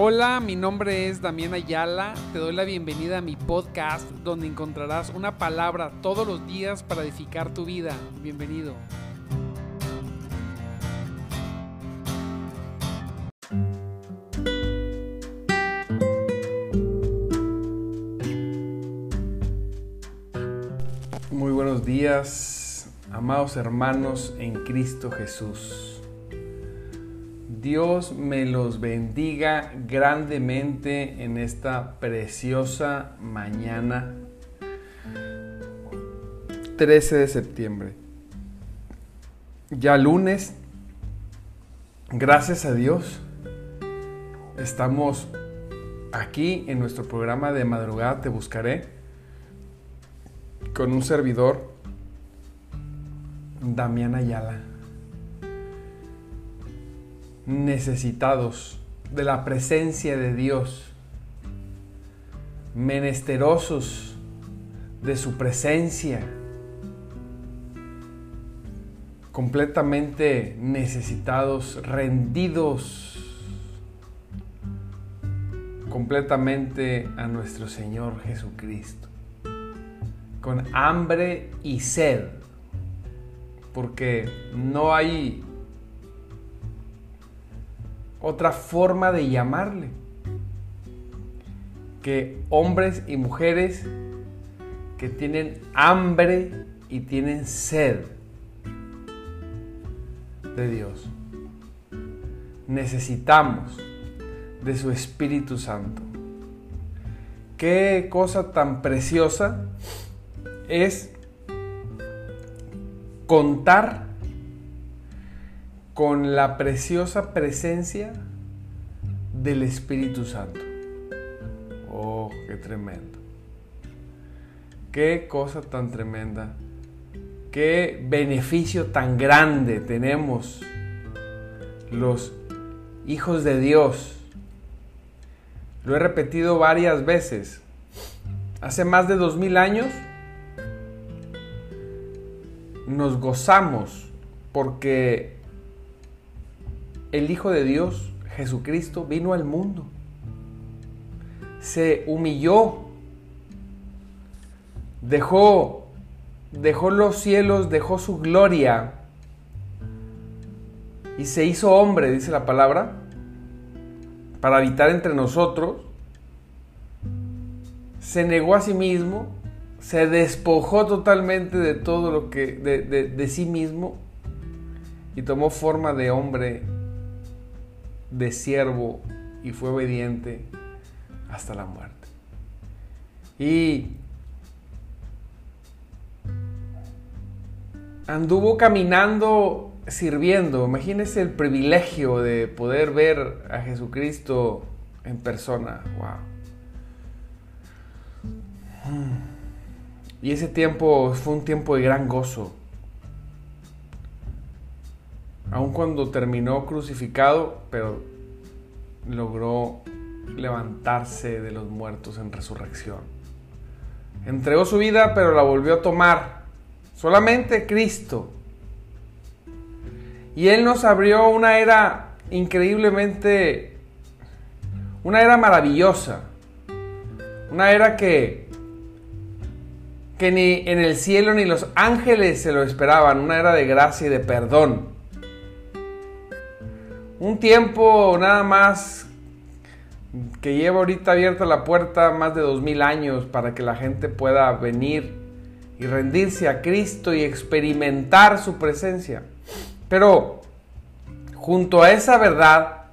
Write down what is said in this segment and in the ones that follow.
Hola, mi nombre es Damián Ayala. Te doy la bienvenida a mi podcast donde encontrarás una palabra todos los días para edificar tu vida. Bienvenido. Muy buenos días, amados hermanos en Cristo Jesús. Dios me los bendiga grandemente en esta preciosa mañana 13 de septiembre. Ya lunes, gracias a Dios, estamos aquí en nuestro programa de madrugada Te Buscaré con un servidor, Damián Ayala necesitados de la presencia de Dios, menesterosos de su presencia, completamente necesitados, rendidos completamente a nuestro Señor Jesucristo, con hambre y sed, porque no hay otra forma de llamarle. Que hombres y mujeres que tienen hambre y tienen sed de Dios. Necesitamos de su Espíritu Santo. Qué cosa tan preciosa es contar con la preciosa presencia del Espíritu Santo. Oh, qué tremendo. Qué cosa tan tremenda. Qué beneficio tan grande tenemos los hijos de Dios. Lo he repetido varias veces. Hace más de dos mil años nos gozamos porque el Hijo de Dios, Jesucristo, vino al mundo. Se humilló. Dejó, dejó los cielos, dejó su gloria. Y se hizo hombre, dice la palabra, para habitar entre nosotros. Se negó a sí mismo, se despojó totalmente de todo lo que, de, de sí mismo, y tomó forma de hombre de siervo y fue obediente hasta la muerte. Y anduvo caminando sirviendo. Imagínense el privilegio de poder ver a Jesucristo en persona. Wow. Y ese tiempo fue un tiempo de gran gozo. Aun cuando terminó crucificado, pero logró levantarse de los muertos en resurrección. Entregó su vida, pero la volvió a tomar. Solamente Cristo. Y Él nos abrió una era increíblemente, una era maravillosa. Una era que, que ni en el cielo ni los ángeles se lo esperaban. Una era de gracia y de perdón un tiempo nada más que lleva ahorita abierta la puerta más de dos mil años para que la gente pueda venir y rendirse a Cristo y experimentar su presencia. Pero junto a esa verdad,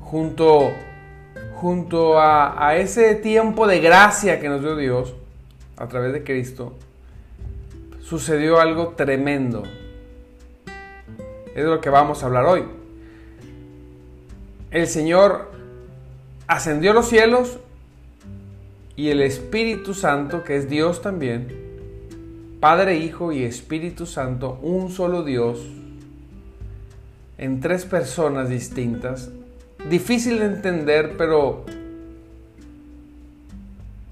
junto, junto a, a ese tiempo de gracia que nos dio Dios a través de Cristo, sucedió algo tremendo es de lo que vamos a hablar hoy. El Señor ascendió a los cielos y el Espíritu Santo, que es Dios también, Padre, Hijo y Espíritu Santo, un solo Dios, en tres personas distintas. Difícil de entender, pero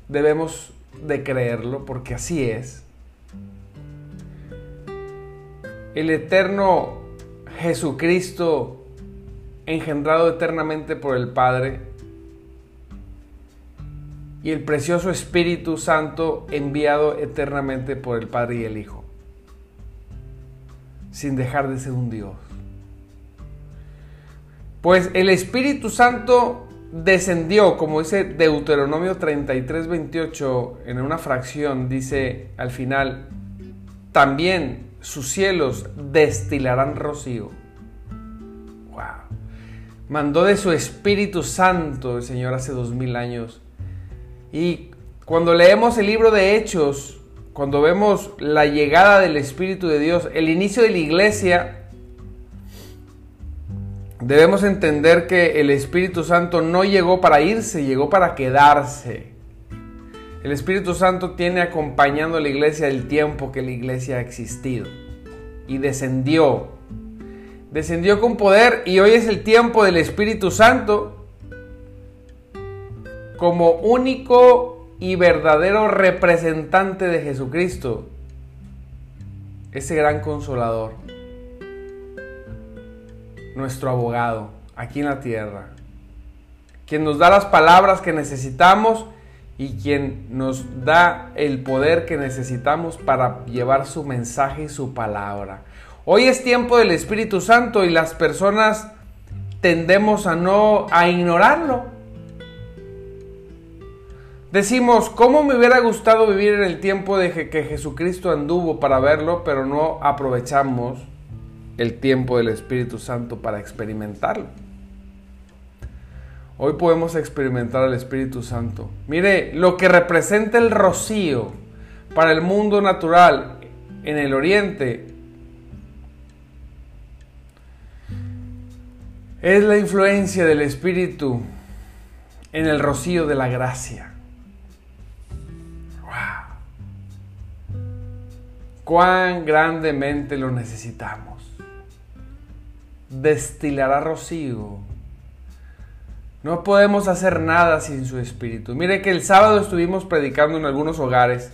debemos de creerlo porque así es. El eterno Jesucristo engendrado eternamente por el Padre, y el precioso Espíritu Santo enviado eternamente por el Padre y el Hijo, sin dejar de ser un Dios. Pues el Espíritu Santo descendió, como dice Deuteronomio 33, 28, en una fracción, dice al final, también sus cielos destilarán rocío. Wow. Mandó de su Espíritu Santo el Señor hace dos mil años y cuando leemos el libro de Hechos, cuando vemos la llegada del Espíritu de Dios, el inicio de la iglesia, debemos entender que el Espíritu Santo no llegó para irse, llegó para quedarse. El Espíritu Santo tiene acompañando a la iglesia el tiempo que la iglesia ha existido. Y descendió. Descendió con poder y hoy es el tiempo del Espíritu Santo como único y verdadero representante de Jesucristo, ese gran consolador, nuestro abogado aquí en la tierra, quien nos da las palabras que necesitamos y quien nos da el poder que necesitamos para llevar su mensaje y su palabra. Hoy es tiempo del Espíritu Santo y las personas tendemos a no a ignorarlo. Decimos, ¿cómo me hubiera gustado vivir en el tiempo de que Jesucristo anduvo para verlo, pero no aprovechamos el tiempo del Espíritu Santo para experimentarlo? Hoy podemos experimentar el Espíritu Santo. Mire, lo que representa el rocío para el mundo natural en el oriente es la influencia del Espíritu en el rocío de la gracia. cuán grandemente lo necesitamos. Destilará rocío. No podemos hacer nada sin su espíritu. Mire que el sábado estuvimos predicando en algunos hogares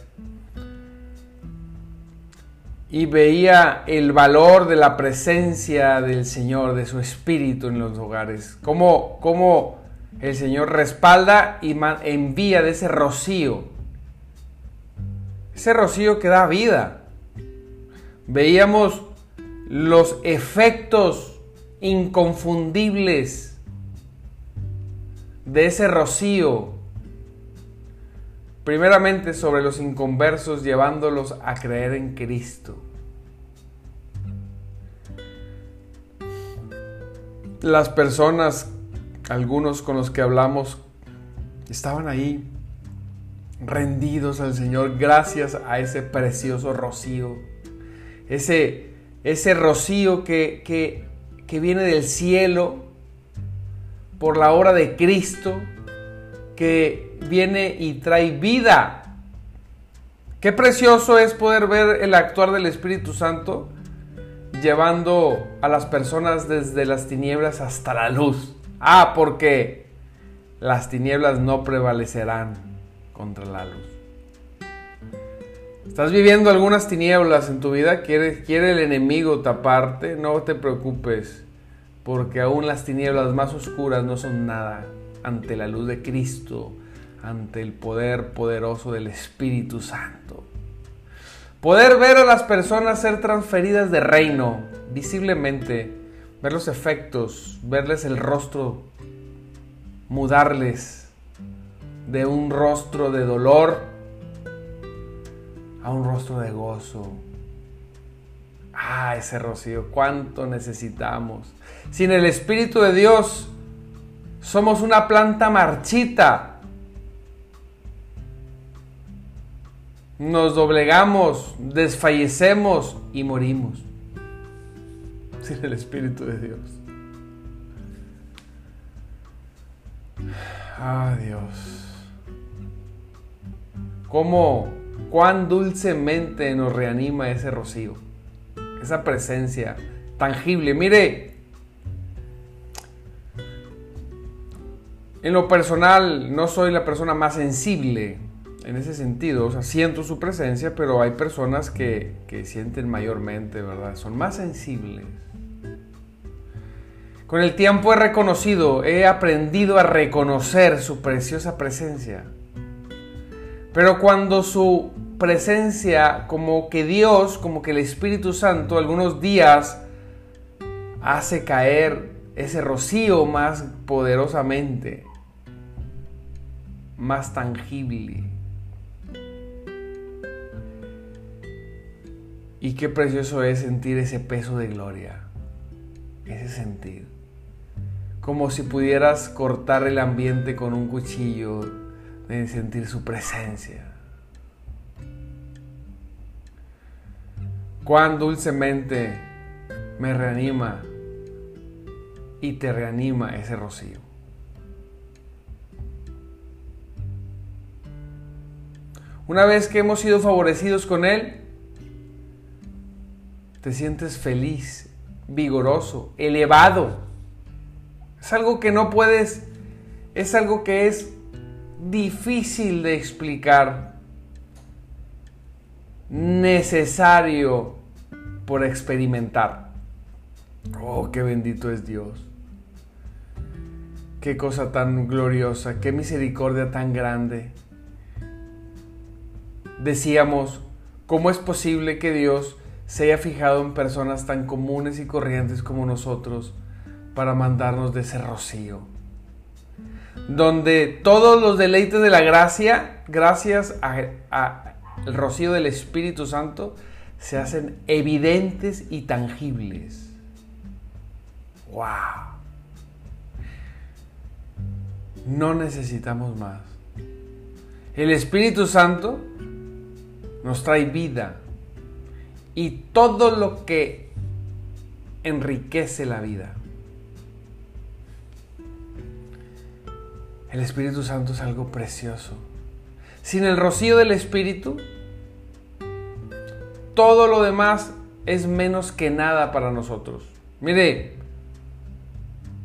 y veía el valor de la presencia del Señor, de su espíritu en los hogares. Cómo, cómo el Señor respalda y envía de ese rocío. Ese rocío que da vida veíamos los efectos inconfundibles de ese rocío, primeramente sobre los inconversos, llevándolos a creer en Cristo. Las personas, algunos con los que hablamos, estaban ahí rendidos al Señor gracias a ese precioso rocío ese, ese rocío que, que viene del cielo por la obra de Cristo, que viene y trae vida. Qué precioso es poder ver el actuar del Espíritu Santo llevando a las personas desde las tinieblas hasta la luz. Ah, porque las tinieblas no prevalecerán contra la luz. ¿Estás viviendo algunas tinieblas en tu vida? ¿Quiere, ¿Quiere el enemigo taparte? No te preocupes, porque aún las tinieblas más oscuras no son nada ante la luz de Cristo, ante el poder poderoso del Espíritu Santo. Poder ver a las personas ser transferidas de reino visiblemente, ver los efectos, verles el rostro, mudarles de un rostro de dolor a un rostro de gozo. Ah, ese rocío, cuánto necesitamos. Sin el Espíritu de Dios somos una planta marchita. Nos doblegamos, desfallecemos y morimos. Sin el Espíritu de Dios. Ah, Dios. ¿Cómo cuán dulcemente nos reanima ese rocío, esa presencia tangible. Mire, en lo personal no soy la persona más sensible en ese sentido, o sea, siento su presencia, pero hay personas que, que sienten mayormente, ¿verdad? Son más sensibles. Con el tiempo he reconocido, he aprendido a reconocer su preciosa presencia. Pero cuando su presencia, como que Dios, como que el Espíritu Santo, algunos días hace caer ese rocío más poderosamente, más tangible. Y qué precioso es sentir ese peso de gloria, ese sentir como si pudieras cortar el ambiente con un cuchillo, de sentir su presencia. Cuán dulcemente me reanima y te reanima ese rocío. Una vez que hemos sido favorecidos con Él, te sientes feliz, vigoroso, elevado es algo que no puedes, es algo que es difícil de explicar, necesario por experimentar. Oh, qué bendito es Dios. Qué cosa tan gloriosa, qué misericordia tan grande. Decíamos, ¿cómo es posible que Dios se haya fijado en personas tan comunes y corrientes como nosotros? para mandarnos de ese rocío. Donde todos los deleites de la gracia, gracias al rocío del Espíritu Santo, se hacen evidentes y tangibles. ¡Wow! No necesitamos más. El Espíritu Santo nos trae vida y todo lo que enriquece la vida. El Espíritu Santo es algo precioso. Sin el rocío del Espíritu, todo lo demás es menos que nada para nosotros. Mire,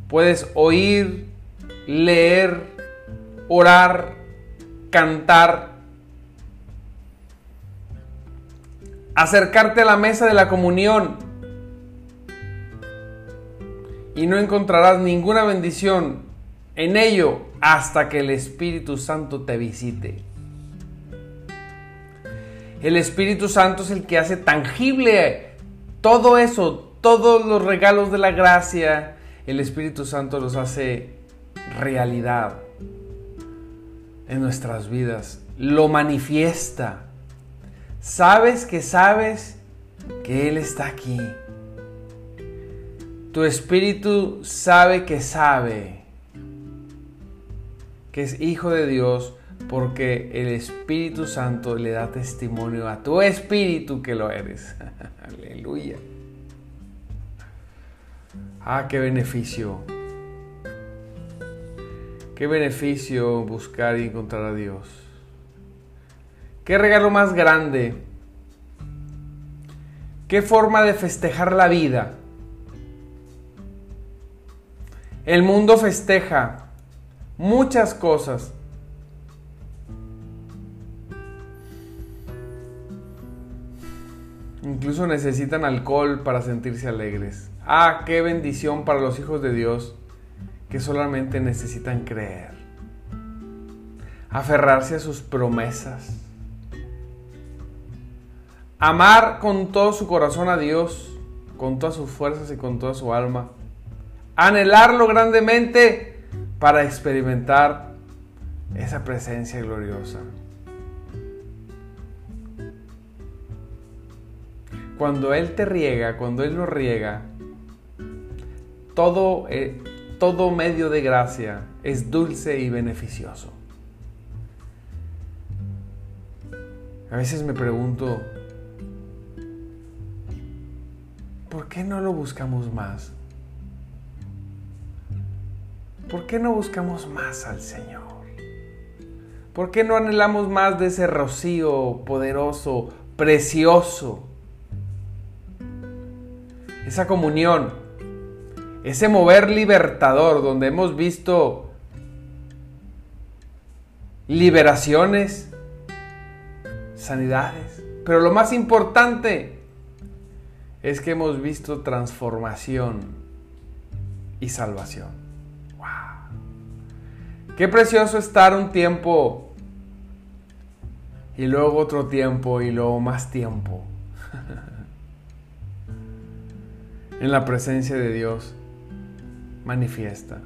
puedes oír, leer, orar, cantar, acercarte a la mesa de la comunión y no encontrarás ninguna bendición en ello hasta que el Espíritu Santo te visite. El Espíritu Santo es el que hace tangible todo eso, todos los regalos de la gracia. El Espíritu Santo los hace realidad en nuestras vidas. Lo manifiesta. Sabes que sabes que Él está aquí. Tu espíritu sabe que sabe que es hijo de Dios porque el Espíritu Santo le da testimonio a tu espíritu que lo eres. Aleluya. Ah, qué beneficio. Qué beneficio buscar y encontrar a Dios. Qué regalo más grande. Qué forma de festejar la vida. El mundo festeja muchas cosas. Incluso necesitan alcohol para sentirse alegres. Ah, qué bendición para los hijos de Dios que solamente necesitan creer. Aferrarse a sus promesas. Amar con todo su corazón a Dios, con todas sus fuerzas y con toda su alma. Anhelarlo grandemente para experimentar esa presencia gloriosa. Cuando Él te riega, cuando Él nos riega, todo, eh, todo medio de gracia es dulce y beneficioso. A veces me pregunto, ¿por qué no lo buscamos más? ¿por qué no buscamos más al Señor? ¿Por qué no anhelamos más de ese rocío poderoso, precioso? Esa comunión, ese mover libertador donde hemos visto liberaciones, sanidades, pero lo más importante es que hemos visto transformación y salvación. ¡Wow! Qué precioso estar un tiempo y luego otro tiempo y luego más tiempo en la presencia de Dios manifiesta.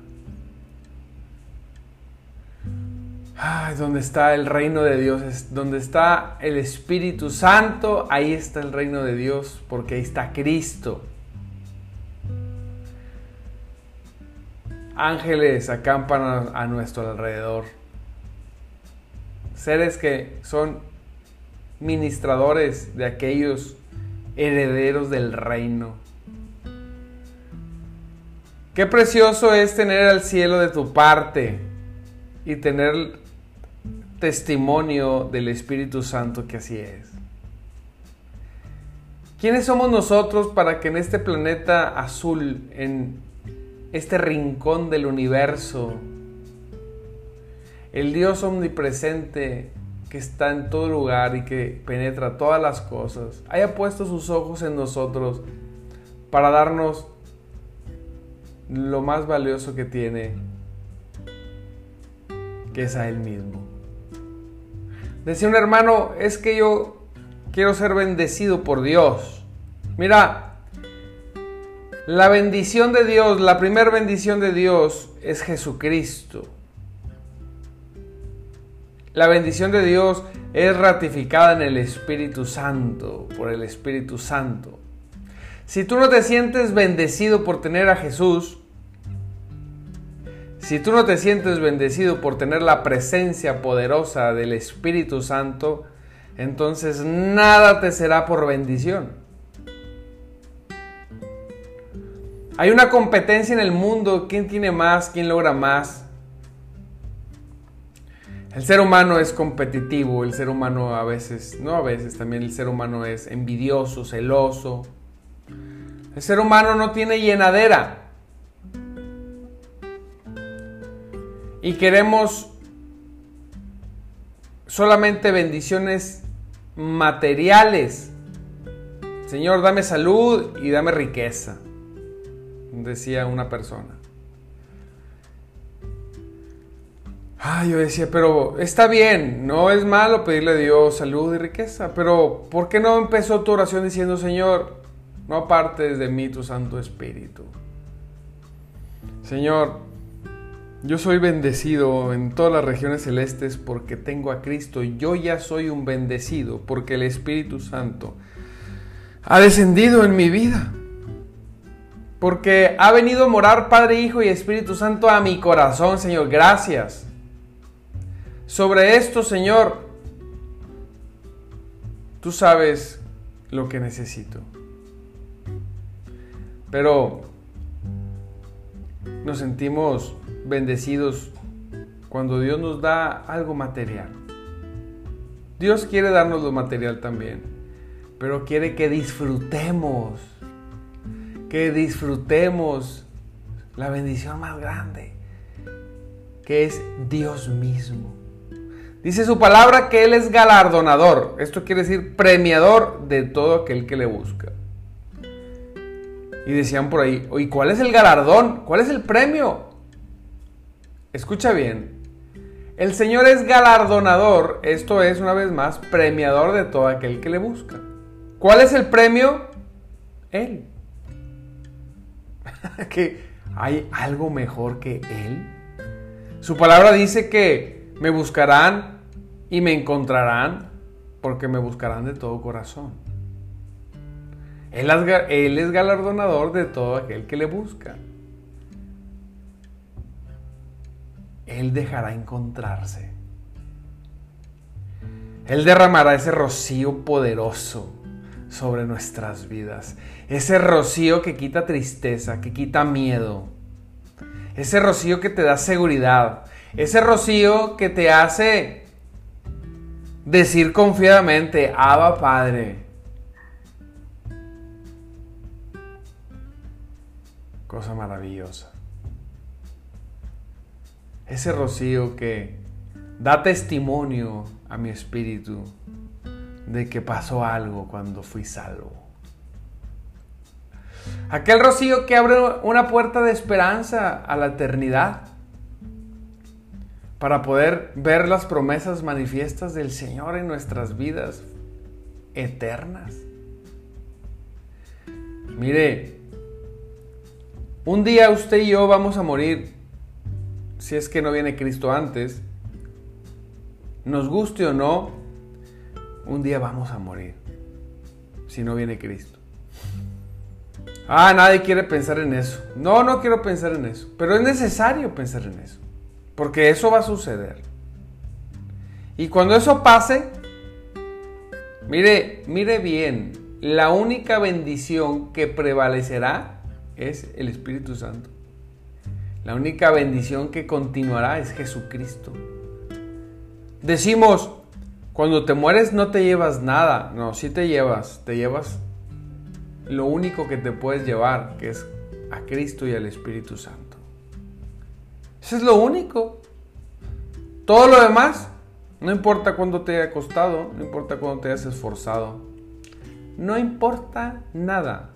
Ay, donde está el reino de Dios, es donde está el Espíritu Santo, ahí está el reino de Dios, porque ahí está Cristo. Ángeles acampan a, a nuestro alrededor. Seres que son ministradores de aquellos herederos del reino. Qué precioso es tener al cielo de tu parte y tener testimonio del Espíritu Santo que así es. ¿Quiénes somos nosotros para que en este planeta azul, en este rincón del universo, el Dios omnipresente que está en todo lugar y que penetra todas las cosas, haya puesto sus ojos en nosotros para darnos lo más valioso que tiene, que es a Él mismo. Decía un hermano, es que yo quiero ser bendecido por Dios. Mira, la bendición de Dios, la primera bendición de Dios es Jesucristo. La bendición de Dios es ratificada en el Espíritu Santo, por el Espíritu Santo. Si tú no te sientes bendecido por tener a Jesús, si tú no te sientes bendecido por tener la presencia poderosa del Espíritu Santo, entonces nada te será por bendición. Hay una competencia en el mundo, quién tiene más, quién logra más. El ser humano es competitivo, el ser humano a veces, no a veces, también el ser humano es envidioso, celoso. El ser humano no tiene llenadera. y queremos solamente bendiciones materiales. Señor, dame salud y dame riqueza, decía una persona. Ah, yo decía, pero está bien, no es malo pedirle a Dios salud y riqueza, pero ¿por qué no empezó tu oración diciendo, Señor, no apartes de mí tu Santo Espíritu? Señor, yo soy bendecido en todas las regiones celestes porque tengo a Cristo. Yo ya soy un bendecido porque el Espíritu Santo ha descendido en mi vida. Porque ha venido a morar Padre, Hijo y Espíritu Santo a mi corazón, Señor. Gracias. Sobre esto, Señor, tú sabes lo que necesito. Pero nos sentimos bendecidos cuando Dios nos da algo material. Dios quiere darnos lo material también, pero quiere que disfrutemos, que disfrutemos la bendición más grande, que es Dios mismo. Dice su palabra que Él es galardonador, esto quiere decir premiador de todo aquel que le busca. Y decían por ahí, ¿y cuál es el galardón? ¿Cuál es el premio? Escucha bien. El Señor es galardonador, esto es una vez más premiador de todo aquel que le busca. ¿Cuál es el premio? Él. que hay algo mejor que Él. Su palabra dice que me buscarán y me encontrarán porque me buscarán de todo corazón. Él es galardonador de todo aquel que le busca. Él dejará encontrarse. Él derramará ese rocío poderoso sobre nuestras vidas. Ese rocío que quita tristeza, que quita miedo. Ese rocío que te da seguridad. Ese rocío que te hace decir confiadamente, Abba Padre. Cosa maravillosa ese rocío que da testimonio a mi espíritu de que pasó algo cuando fui salvo. Aquel rocío que abre una puerta de esperanza a la eternidad para poder ver las promesas manifiestas del Señor en nuestras vidas eternas. Mire, un día usted y yo vamos a morir, si es que no viene Cristo antes, nos guste o no, un día vamos a morir, si no viene Cristo. Ah, nadie quiere pensar en eso. No, no quiero pensar en eso, pero es necesario pensar en eso. Porque eso va a suceder. Y cuando eso pase, mire, mire bien, la única bendición que prevalecerá es el Espíritu Santo. La única bendición que continuará es Jesucristo. Decimos, cuando te mueres no te llevas nada. No, sí te llevas, te llevas lo único que te puedes llevar, que es a Cristo y al Espíritu Santo. Eso es lo único. Todo lo demás, no importa cuándo te haya costado, no importa cuándo te hayas esforzado, no importa nada,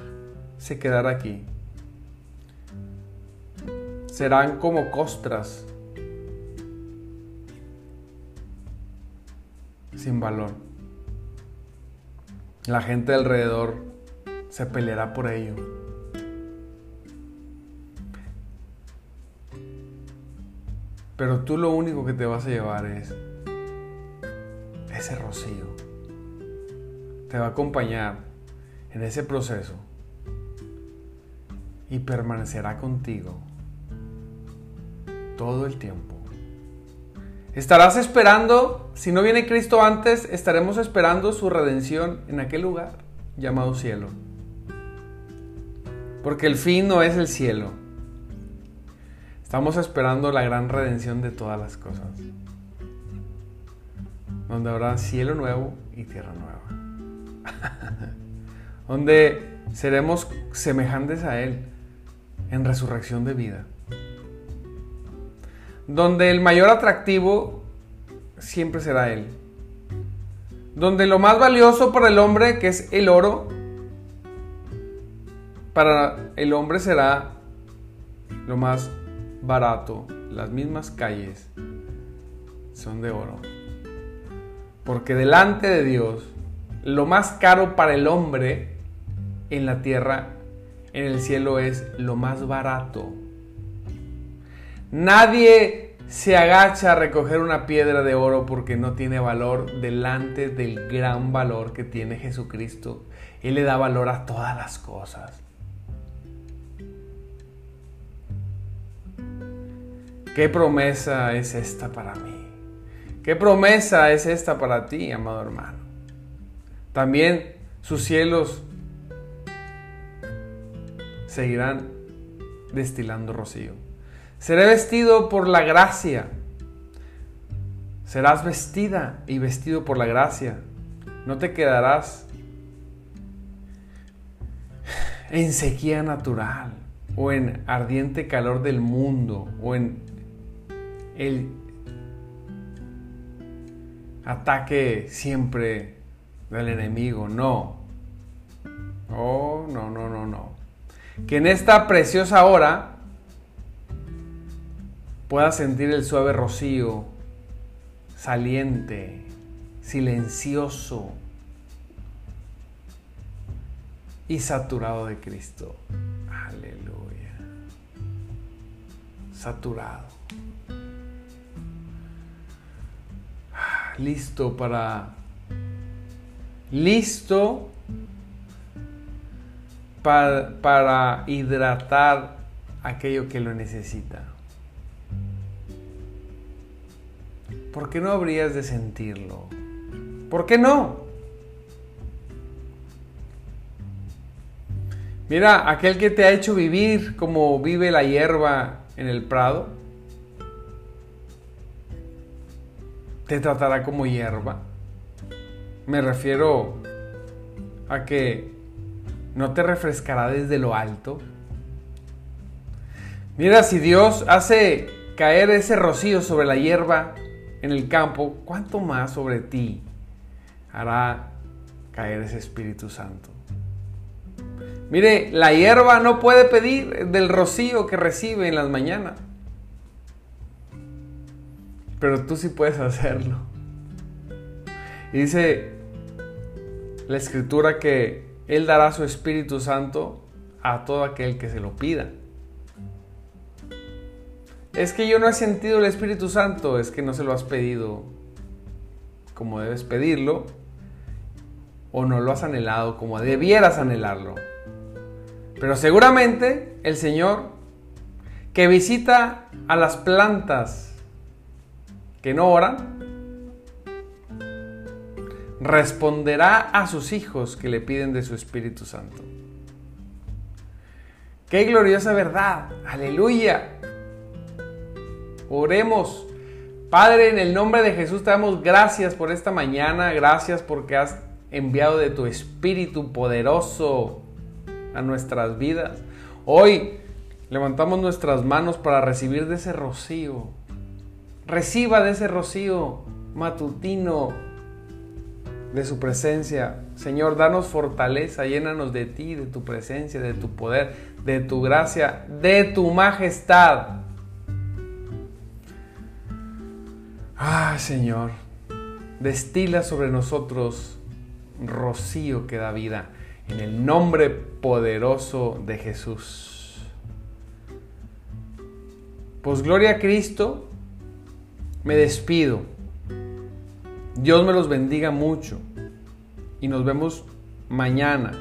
se quedará aquí. Serán como costras sin valor. La gente alrededor se peleará por ello. Pero tú lo único que te vas a llevar es ese rocío. Te va a acompañar en ese proceso y permanecerá contigo todo el tiempo. Estarás esperando, si no viene Cristo antes, estaremos esperando su redención en aquel lugar llamado cielo. Porque el fin no es el cielo. Estamos esperando la gran redención de todas las cosas. Donde habrá cielo nuevo y tierra nueva. Donde seremos semejantes a Él en resurrección de vida. Donde el mayor atractivo siempre será Él. Donde lo más valioso para el hombre, que es el oro, para el hombre será lo más barato, las mismas calles son de oro. Porque delante de Dios, lo más caro para el hombre en la tierra, en el cielo es lo más barato. Nadie se agacha a recoger una piedra de oro porque no tiene valor delante del gran valor que tiene Jesucristo. Él le da valor a todas las cosas. ¿Qué promesa es esta para mí? ¿Qué promesa es esta para ti, amado hermano? También sus cielos seguirán destilando rocío. Seré vestido por la gracia. Serás vestida y vestido por la gracia. No te quedarás en sequía natural o en ardiente calor del mundo o en el ataque siempre del enemigo, no. Oh, no, no, no, no. Que en esta preciosa hora pueda sentir el suave rocío saliente, silencioso y saturado de Cristo. Aleluya. Saturado. listo para... Listo para, para hidratar aquello que lo necesita. ¿Por qué no habrías de sentirlo? ¿Por qué no? Mira, aquel que te ha hecho vivir como vive la hierba en el prado, te tratará como hierba. Me refiero a que no te refrescará desde lo alto. Mira, si Dios hace caer ese rocío sobre la hierba en el campo, ¿cuánto más sobre ti hará caer ese Espíritu Santo? Mire, la hierba no puede pedir del rocío que recibe en las mañanas. Pero tú sí puedes hacerlo. Y dice la escritura que Él dará su Espíritu Santo a todo aquel que se lo pida. Es que yo no he sentido el Espíritu Santo, es que no se lo has pedido como debes pedirlo, o no lo has anhelado como debieras anhelarlo. Pero seguramente el Señor, que visita a las plantas que no oran, responderá a sus hijos que le piden de su Espíritu Santo. Qué gloriosa verdad. Aleluya. Oremos. Padre, en el nombre de Jesús te damos gracias por esta mañana. Gracias porque has enviado de tu Espíritu poderoso a nuestras vidas. Hoy levantamos nuestras manos para recibir de ese rocío. Reciba de ese rocío matutino de su presencia. Señor, danos fortaleza, llénanos de ti, de tu presencia, de tu poder, de tu gracia, de tu majestad. Ah, Señor, destila sobre nosotros rocío que da vida. En el nombre poderoso de Jesús. Pues gloria a Cristo, me despido. Dios me los bendiga mucho y nos vemos mañana